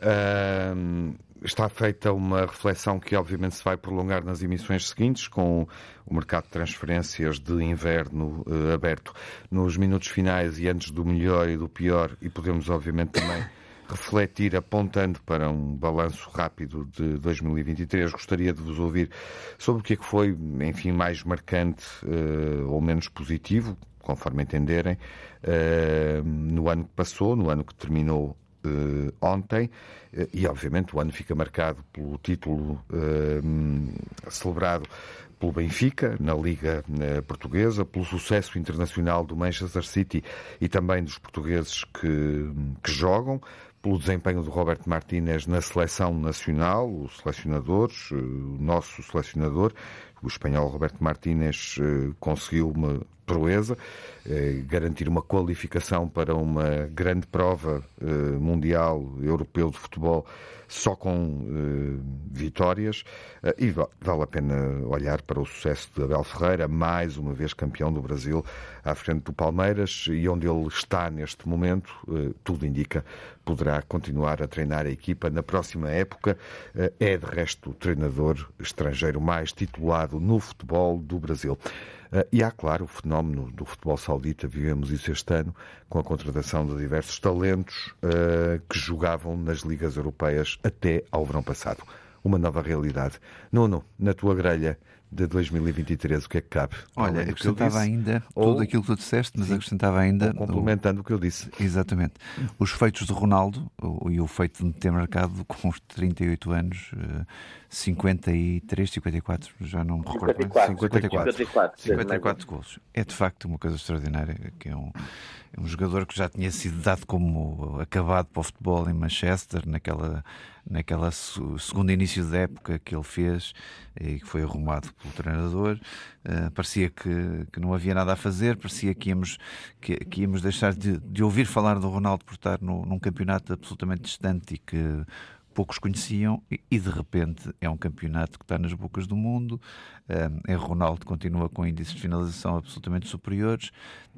uh, está feita uma reflexão que obviamente se vai prolongar nas emissões seguintes, com o mercado de transferências de inverno uh, aberto nos minutos finais e antes do melhor e do pior, e podemos obviamente também refletir, apontando para um balanço rápido de 2023, gostaria de vos ouvir sobre o que é que foi, enfim, mais marcante uh, ou menos positivo, conforme entenderem, uh, no ano que passou, no ano que terminou uh, ontem, e obviamente o ano fica marcado pelo título celebrado pelo Benfica, na Liga Portuguesa, pelo sucesso internacional do Manchester City e também dos portugueses que, que jogam, pelo desempenho do Roberto Martínez na seleção nacional, o selecionador, eh, o nosso selecionador, o espanhol Roberto Martínez eh, conseguiu uma proeza, eh, garantir uma qualificação para uma grande prova mundial europeu de futebol só com vitórias e vale a pena olhar para o sucesso de Abel Ferreira, mais uma vez campeão do Brasil à frente do Palmeiras e onde ele está neste momento, tudo indica, poderá continuar a treinar a equipa na próxima época. É de resto o treinador estrangeiro mais titulado no futebol do Brasil. Uh, e há, claro, o fenómeno do futebol saudita, vivemos isso este ano, com a contratação de diversos talentos uh, que jogavam nas ligas europeias até ao verão passado. Uma nova realidade. Nuno, na tua grelha, de 2023, o que é que cabe? Olha, acrescentava ainda ou, tudo aquilo que tu disseste, mas sim, acrescentava ainda. Complementando o, o que eu disse. Exatamente. Os feitos de Ronaldo, e o feito de ter marcado com os 38 anos, 53, 54, já não me recordo. 54, 54, 54, 54 gols. É de facto uma coisa extraordinária, que é um, é um jogador que já tinha sido dado como acabado para o futebol em Manchester, naquela naquela segundo início da época que ele fez e que foi arrumado pelo treinador. Uh, parecia que, que não havia nada a fazer, parecia que íamos, que, que íamos deixar de, de, ouvir falar do Ronaldo por estar no, num campeonato absolutamente distante e que poucos conheciam e, de repente é um campeonato que está nas bocas do mundo. É Ronaldo continua com índices de finalização absolutamente superiores,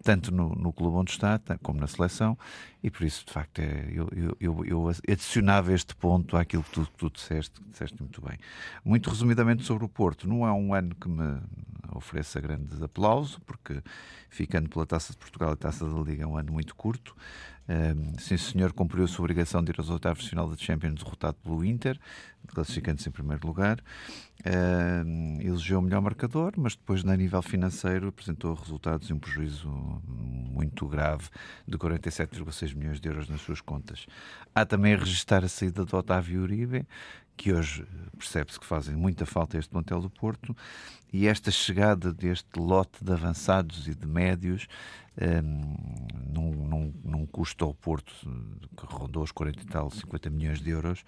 tanto no, no clube onde está como na seleção, e por isso, de facto, é, eu, eu, eu, adicionava este ponto àquilo que tu, que tu disseste, que disseste muito bem. Muito resumidamente sobre o Porto, não é um ano que me ofereça grande aplauso, porque ficando pela Taça de Portugal e Taça da Liga é um ano muito curto. Sim, senhor, cumpriu a sua obrigação de ir aos oitavos de final da Champions derrotado pelo Inter, classificando-se em primeiro lugar. Um, elegeu o melhor marcador, mas depois, a nível financeiro, apresentou resultados e um prejuízo muito grave de 47,6 milhões de euros nas suas contas. Há também a registrar a saída do Otávio Uribe, que hoje percebe-se que fazem muita falta a este plantel do Porto, e esta chegada deste lote de avançados e de médios um, num, num, custo ao Porto que rondou os 40 e tal, 50 milhões de euros,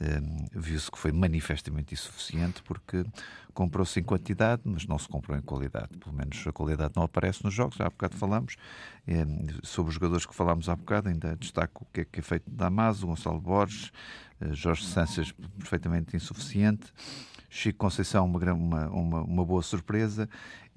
um, viu-se que foi manifestamente insuficiente porque comprou-se em quantidade, mas não se comprou em qualidade. Pelo menos a qualidade não aparece nos jogos, já há bocado falamos. Um, sobre os jogadores que falámos há bocado, ainda destaco o que é, que é feito da Damaso, Gonçalo Borges, uh, Jorge Sanches, perfeitamente insuficiente. Chico Conceição, uma, uma, uma boa surpresa.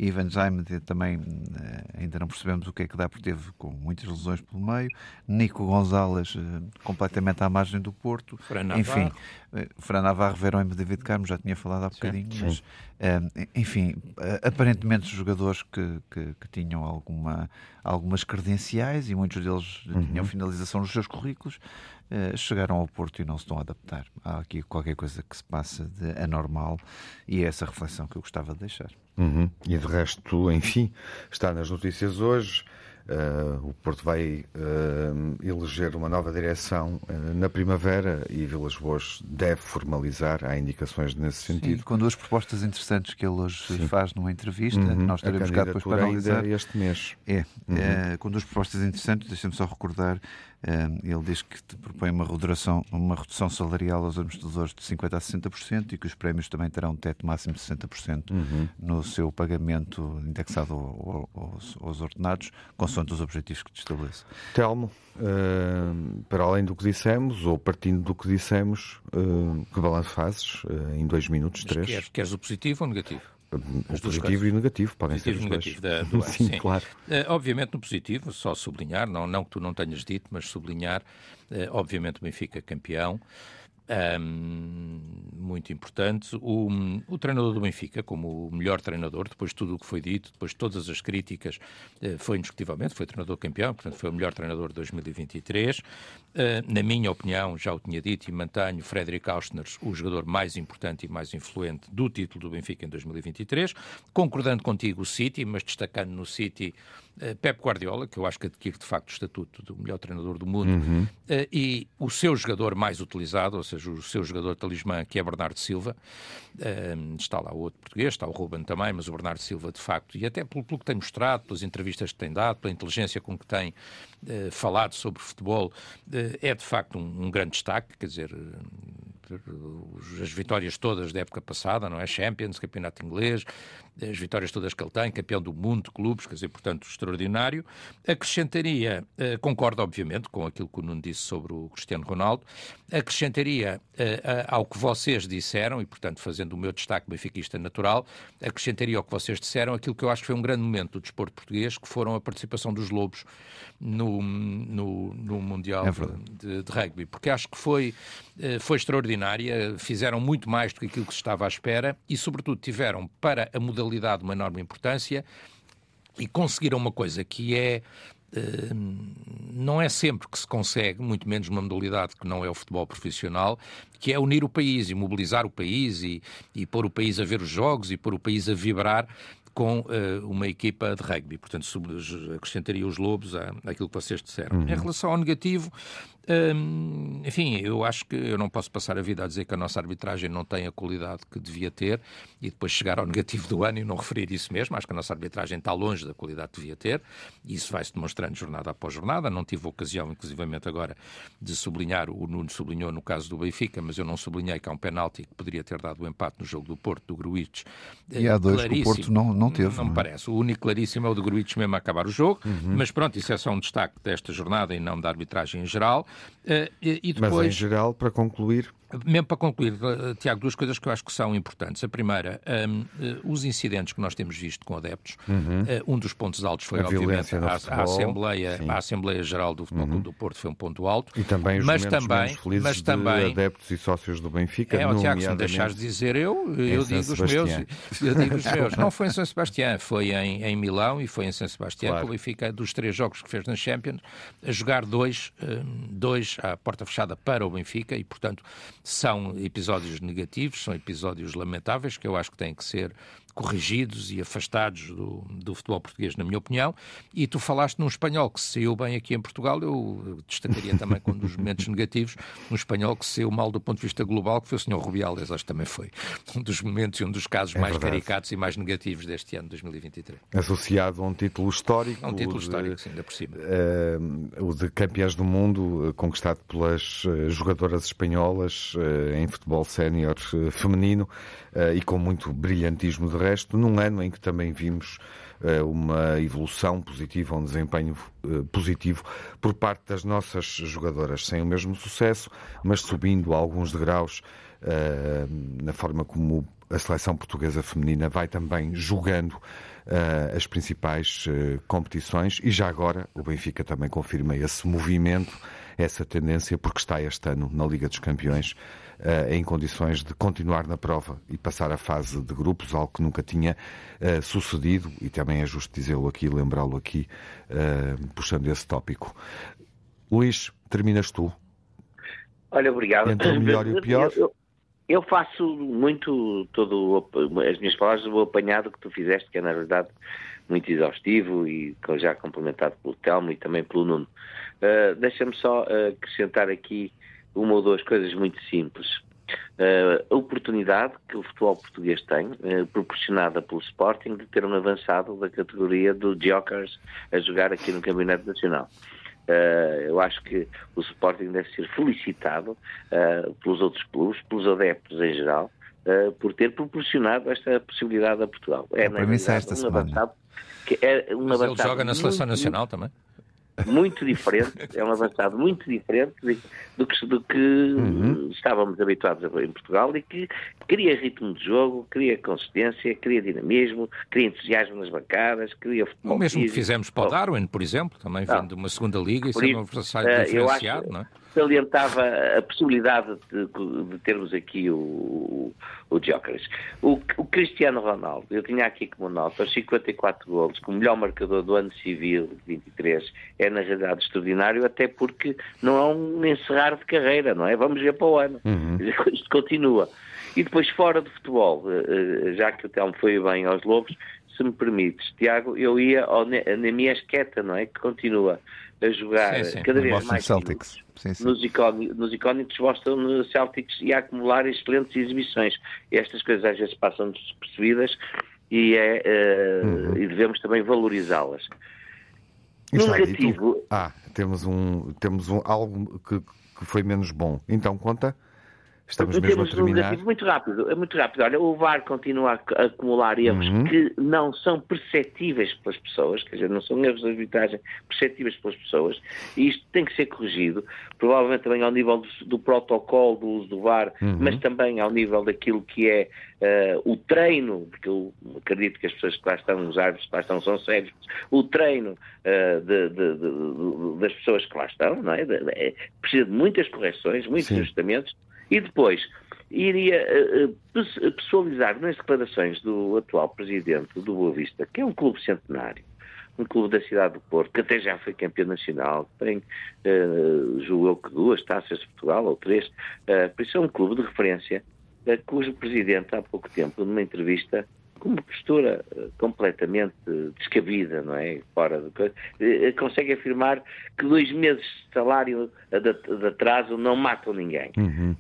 Ivan Jaime também eh, ainda não percebemos o que é que dá, porque teve com muitas lesões pelo meio. Nico Gonzalez, eh, completamente à margem do Porto. Fran enfim, eh, Fran Navarro, Verão e David Carmo, já tinha falado há bocadinho, mas enfim, aparentemente jogadores que, que, que, tinham alguma, algumas credenciais e muitos deles uhum. tinham finalização nos seus currículos, chegaram ao Porto e não se estão a adaptar. Há aqui qualquer coisa que se passa de anormal e é essa reflexão que eu gostava de deixar. Uhum. E de resto, enfim, está nas notícias hoje. Uh, o Porto vai uh, eleger uma nova direção uh, na primavera e Vilas Boas deve formalizar. Há indicações nesse sentido. Sim, com duas propostas interessantes que ele hoje Sim. faz numa entrevista. Uhum. Nós teremos cá depois para analisar. este mês. É, uhum. com duas propostas interessantes. Deixa-me só recordar ele diz que propõe uma redução, uma redução salarial aos administradores de 50% a 60% e que os prémios também terão um teto máximo de 60% uhum. no seu pagamento indexado aos, aos ordenados, consoante os objetivos que te estabelece. Telmo, uh, para além do que dissemos, ou partindo do que dissemos, uh, que balanço fazes uh, em dois minutos, três? Queres, queres o positivo ou o negativo? Positivo e negativo podem positivo ser os negativo da, do sim, sim, claro. Uh, obviamente no positivo, só sublinhar, não, não que tu não tenhas dito, mas sublinhar, uh, obviamente o Benfica campeão, um, muito importante. O, o, treinador do Benfica, como o melhor treinador, depois de tudo o que foi dito, depois de todas as críticas, uh, foi indiscutivelmente, foi treinador campeão, portanto foi o melhor treinador de 2023. Uh, na minha opinião, já o tinha dito e mantenho, Frederic Austner, o jogador mais importante e mais influente do título do Benfica em 2023. Concordando contigo, o City, mas destacando no City Pep Guardiola, que eu acho que adquire de facto o estatuto do melhor treinador do mundo, uhum. e o seu jogador mais utilizado, ou seja, o seu jogador talismã, que é Bernardo Silva. Um, está lá o outro português, está o Ruben também, mas o Bernardo Silva, de facto, e até pelo, pelo que tem mostrado, pelas entrevistas que tem dado, pela inteligência com que tem falado sobre futebol, é de facto um, um, grande destaque. Quer dizer, as vitórias todas da época passada, não é? Champions, campeonato inglês, as vitórias todas que ele tem, campeão do mundo de clubes, quer dizer, portanto, extraordinário. Acrescentaria, eh, concordo obviamente com aquilo que o Nuno disse sobre o Cristiano Ronaldo, acrescentaria eh, ao que vocês disseram, e portanto, fazendo o meu destaque benfiquista natural, acrescentaria ao que vocês disseram aquilo que eu acho que foi um grande momento do desporto português, que foram a participação dos Lobos no, no, no Mundial é de, de, Rugby, porque acho que foi, eh, foi extraordinária, fizeram muito mais do que aquilo que se estava à espera e, sobretudo, tiveram para a modalidade uma enorme importância e conseguiram uma coisa que é não é sempre que se consegue, muito menos numa modalidade que não é o futebol profissional, que é unir o país e mobilizar o país e, e pôr o país a ver os jogos e pôr o país a vibrar com uh, uma equipa de rugby. Portanto, acrescentaria os lobos àquilo que vocês disseram. Uhum. Em relação ao negativo, Hum, enfim, eu acho que eu não posso passar a vida a dizer que a nossa arbitragem não tem a qualidade que devia ter e depois chegar ao negativo do ano e não referir isso mesmo. Acho que a nossa arbitragem está longe da qualidade que devia ter e isso vai-se demonstrando jornada após jornada. Não tive ocasião, inclusivamente agora, de sublinhar, o Nuno sublinhou no caso do Benfica, mas eu não sublinhei que há um penalti que poderia ter dado o empate no jogo do Porto, do Gruitch. E há dois que o Porto não, não teve. Não, não me parece. O único claríssimo é o do Gruitch mesmo a acabar o jogo, uhum. mas pronto, isso é só um destaque desta jornada e não da arbitragem em geral. Uh, e depois, Mas em geral, para concluir, mesmo para concluir, eh, Tiago, duas coisas que eu acho que são importantes. A primeira, um, eh, os incidentes que nós temos visto com adeptos. Uhum. Eh, um dos pontos altos foi, a obviamente, a, a, Assembleia, a Assembleia Geral do Futebol uhum. do Porto foi um ponto alto. E também os mas também, mas também, adeptos e sócios do Benfica. É, Tiago, se me deixares dizer eu, eu digo os meus. Eu digo os meus. Não foi em São Sebastião, foi em, em Milão e foi em São Sebastião. Claro. O Benfica, dos três jogos que fez na Champions, a jogar dois, dois à porta fechada para o Benfica e, portanto, são episódios negativos, são episódios lamentáveis que eu acho que têm que ser corrigidos e afastados do, do, futebol português, na minha opinião. E tu falaste num espanhol que se saiu bem aqui em Portugal, eu destacaria também com um dos momentos negativos, um espanhol que se saiu mal do ponto de vista global, que foi o Sr. Rubiales, acho que também foi um dos momentos e um dos casos é mais verdade. caricatos e mais negativos deste ano, 2023. Associado a um título histórico. A um título de, histórico, sim, ainda por cima. Uh, o de campeões do mundo, uh, conquistado pelas uh, jogadoras espanholas em futebol sénior feminino e com muito brilhantismo de resto, num ano em que também vimos uh, uma evolução positiva, um desempenho uh, positivo por parte das nossas jogadoras, sem o mesmo sucesso, mas subindo alguns degraus uh, na forma como a seleção portuguesa feminina vai também jogando as principais competições. E já agora o Benfica também confirma esse movimento, essa tendência, porque está este ano na Liga dos Campeões em condições de continuar na prova e passar a fase de grupos, algo que nunca tinha sucedido e também é justo dizê-lo aqui, lembrá-lo aqui, puxando esse tópico. Luís, terminas tu. Olha, obrigado. Entre o melhor e o pior. Eu, eu eu faço muito todo as minhas palavras o apanhado que tu fizeste, que é na verdade muito exaustivo e já complementado pelo Telmo e também pelo Nuno. Uh, Deixa-me só uh, acrescentar aqui uma ou duas coisas muito simples. Uh, a oportunidade que o futebol português tem, uh, proporcionada pelo Sporting, de ter um avançado da categoria do Jokers a jogar aqui no Campeonato Nacional. Uh, eu acho que o Sporting deve ser felicitado uh, pelos outros clubes, pelos adeptos em geral, uh, por ter proporcionado esta possibilidade a Portugal. É, é para mim esta um semana. Avançado, que é um Mas ele joga na Seleção Nacional também? Muito diferente, é um avançado muito diferente do que, do que uhum. estávamos habituados a ver em Portugal e que cria ritmo de jogo, cria consistência, cria dinamismo, cria entusiasmo nas bancadas, cria futebol. O mesmo que fizemos para o Darwin, por exemplo, também vindo de uma segunda liga e sendo um adversário uh, diferenciado, não é? Salientava a possibilidade de, de termos aqui o, o Jóqueres. O, o, Cristiano Ronaldo, eu tinha aqui como nota, os 54 golos, como melhor marcador do ano civil de 23, é na realidade extraordinário, até porque não é um encerrar de carreira, não é? Vamos ver para o ano. Uhum. Isto continua. E depois, fora de futebol, eh, eh, já que o Telmo foi bem aos Lobos, se me permites, Tiago, eu ia ao Nemias não é? Que continua a jogar sim, sim. cada vez mais Celtics. Sim, sim. nos, icónicos, nos icónicos Boston Celtics e a acumular excelentes exibições. Estas coisas às vezes passam despercebidas e, é, uh, uhum. e devemos também valorizá-las. No negativo... Ah, temos, um, temos um, algo que, que foi menos bom. Então, conta... Estamos mesmo a terminar. Um muito rápido, é muito rápido. Olha, o VAR continua a acumular erros uhum. que não são perceptíveis pelas pessoas, quer dizer, não são erros de arbitragem perceptíveis pelas pessoas, e isto tem que ser corrigido, provavelmente também ao nível do, do protocolo do uso do VAR, uhum. mas também ao nível daquilo que é uh, o treino, porque eu acredito que as pessoas que lá estão, os árbitros que lá estão, são sérios, o treino uh, de, de, de, das pessoas que lá estão, não é? é precisa de muitas correções, muitos Sim. ajustamentos, e depois, iria uh, pessoalizar nas declarações do atual presidente do Boa Vista, que é um clube centenário, um clube da cidade do Porto, que até já foi campeão nacional, tem, uh, julgo eu que duas taças de Portugal, ou três, por isso é um clube de referência, cujo presidente, há pouco tempo, numa entrevista, com uma postura completamente descabida, não é? Fora de coisa, consegue afirmar que dois meses de salário de, atraso não matam ninguém. Uhum.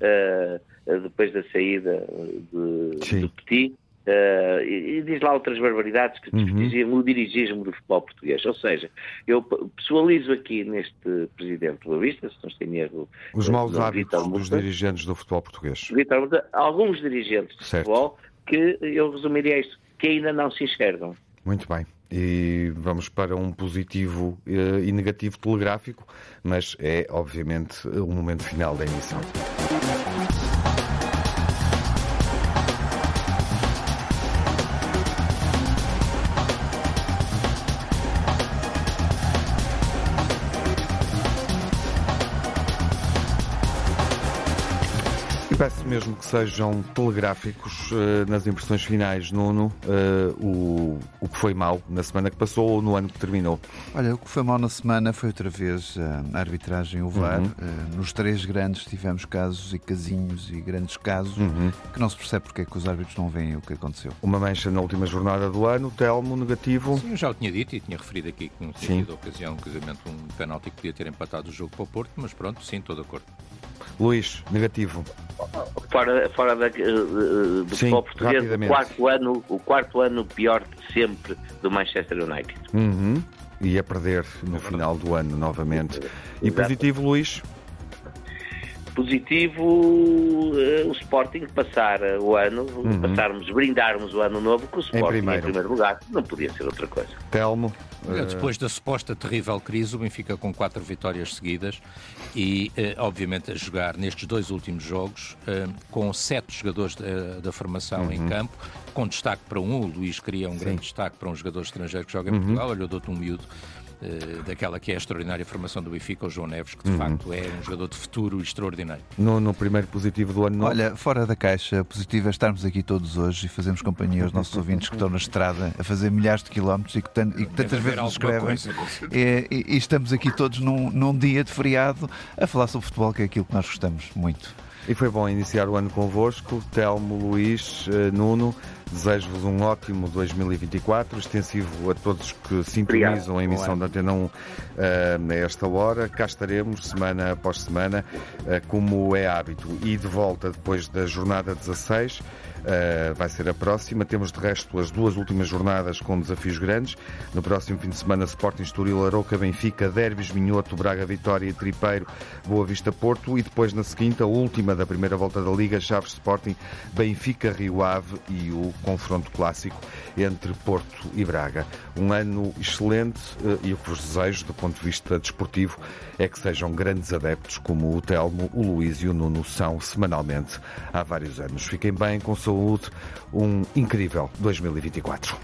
depois da saída de, de Petit, Uh, e, e, diz lá outras barbaridades que desprestigiam uhum. o dirigismo do futebol português. Ou seja, eu pessoalizo aqui neste presidente do Vista, se não estou em erro. Os maus hábitos dos dirigentes do futebol português. Vitor, alguns dirigentes de certo. futebol que eu resumiria isto, que ainda não se enxergam. Muito bem. E vamos para um positivo uh, e negativo telegráfico, mas é, obviamente, o momento final da emissão. Mesmo que sejam telegráficos uh, nas impressões finais, Nuno, uh, o, o que foi mal na semana que passou ou no ano que terminou. Olha, o que foi mal na semana foi outra vez uh, a arbitragem, o VAR. Uhum. nos três grandes tivemos casos e casinhos e grandes casos uhum. que não se percebe porque é que os árbitros não veem o que aconteceu. Uma mancha na última jornada do ano, Telmo, negativo. Sim, eu já o tinha dito e tinha referido aqui que não tinha tido ocasião, casamento, um penalti que podia ter empatado o jogo para o Porto, mas pronto, sim, estou de acordo. Luís, negativo. Fora, fora da, do futebol português, o quarto, ano, o quarto ano pior de sempre do Manchester United. Uhum. E a perder no final do ano novamente. E positivo, Luís? Positivo uh, o Sporting passar o ano, uhum. passarmos, brindarmos o ano novo com o Sporting em primeiro. em primeiro lugar. Não podia ser outra coisa. Telmo? Depois da suposta terrível crise, o Benfica com quatro vitórias seguidas e, uh, obviamente, a jogar nestes dois últimos jogos com sete jogadores da, da formação uhum. em campo, com destaque para um. O Luís queria um Sim. grande destaque para um jogador estrangeiro que joga em uhum. Portugal. Olha, eu dou-te um miúdo eh, daquela que é a extraordinária formação do Benfica, o João Neves, que de uhum. facto é um jogador de futuro extraordinário. No, no primeiro positivo do ano Olha, fora da caixa, positivo é estarmos aqui todos hoje e fazermos companhia aos nossos ouvintes que estão na estrada a fazer milhares de quilómetros e que, tan e que tantas vezes nos escrevem. E, e, e, estamos aqui todos num, num dia de feriado a falar sobre futebol, que é aquilo que nós gostamos muito. E foi bom iniciar o ano convosco, Telmo, Luís, eh, Nuno. Desejo-vos um ótimo 2024, extensivo a todos que sintonizam a emissão da Antena 1 uh, a esta hora. Cá estaremos, semana após semana, uh, como é hábito. E de volta depois da jornada 16. Uh, vai ser a próxima. Temos de resto as duas últimas jornadas com desafios grandes. No próximo fim de semana, Sporting Estoril, Aroca, Benfica, Derbys, Minhoto, Braga, Vitória, Tripeiro, Boa Vista, Porto. E depois na seguinte, a última da primeira volta da Liga, Chaves Sporting, Benfica, Rio Ave e o confronto clássico entre Porto e Braga. Um ano excelente uh, e o que vos desejo, do ponto de vista desportivo, é que sejam grandes adeptos como o Telmo, o Luís e o Nuno são semanalmente há vários anos. Fiquem bem com saúde saúde um incrível 2024.